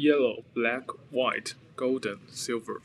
yellow, black, white, golden, silver.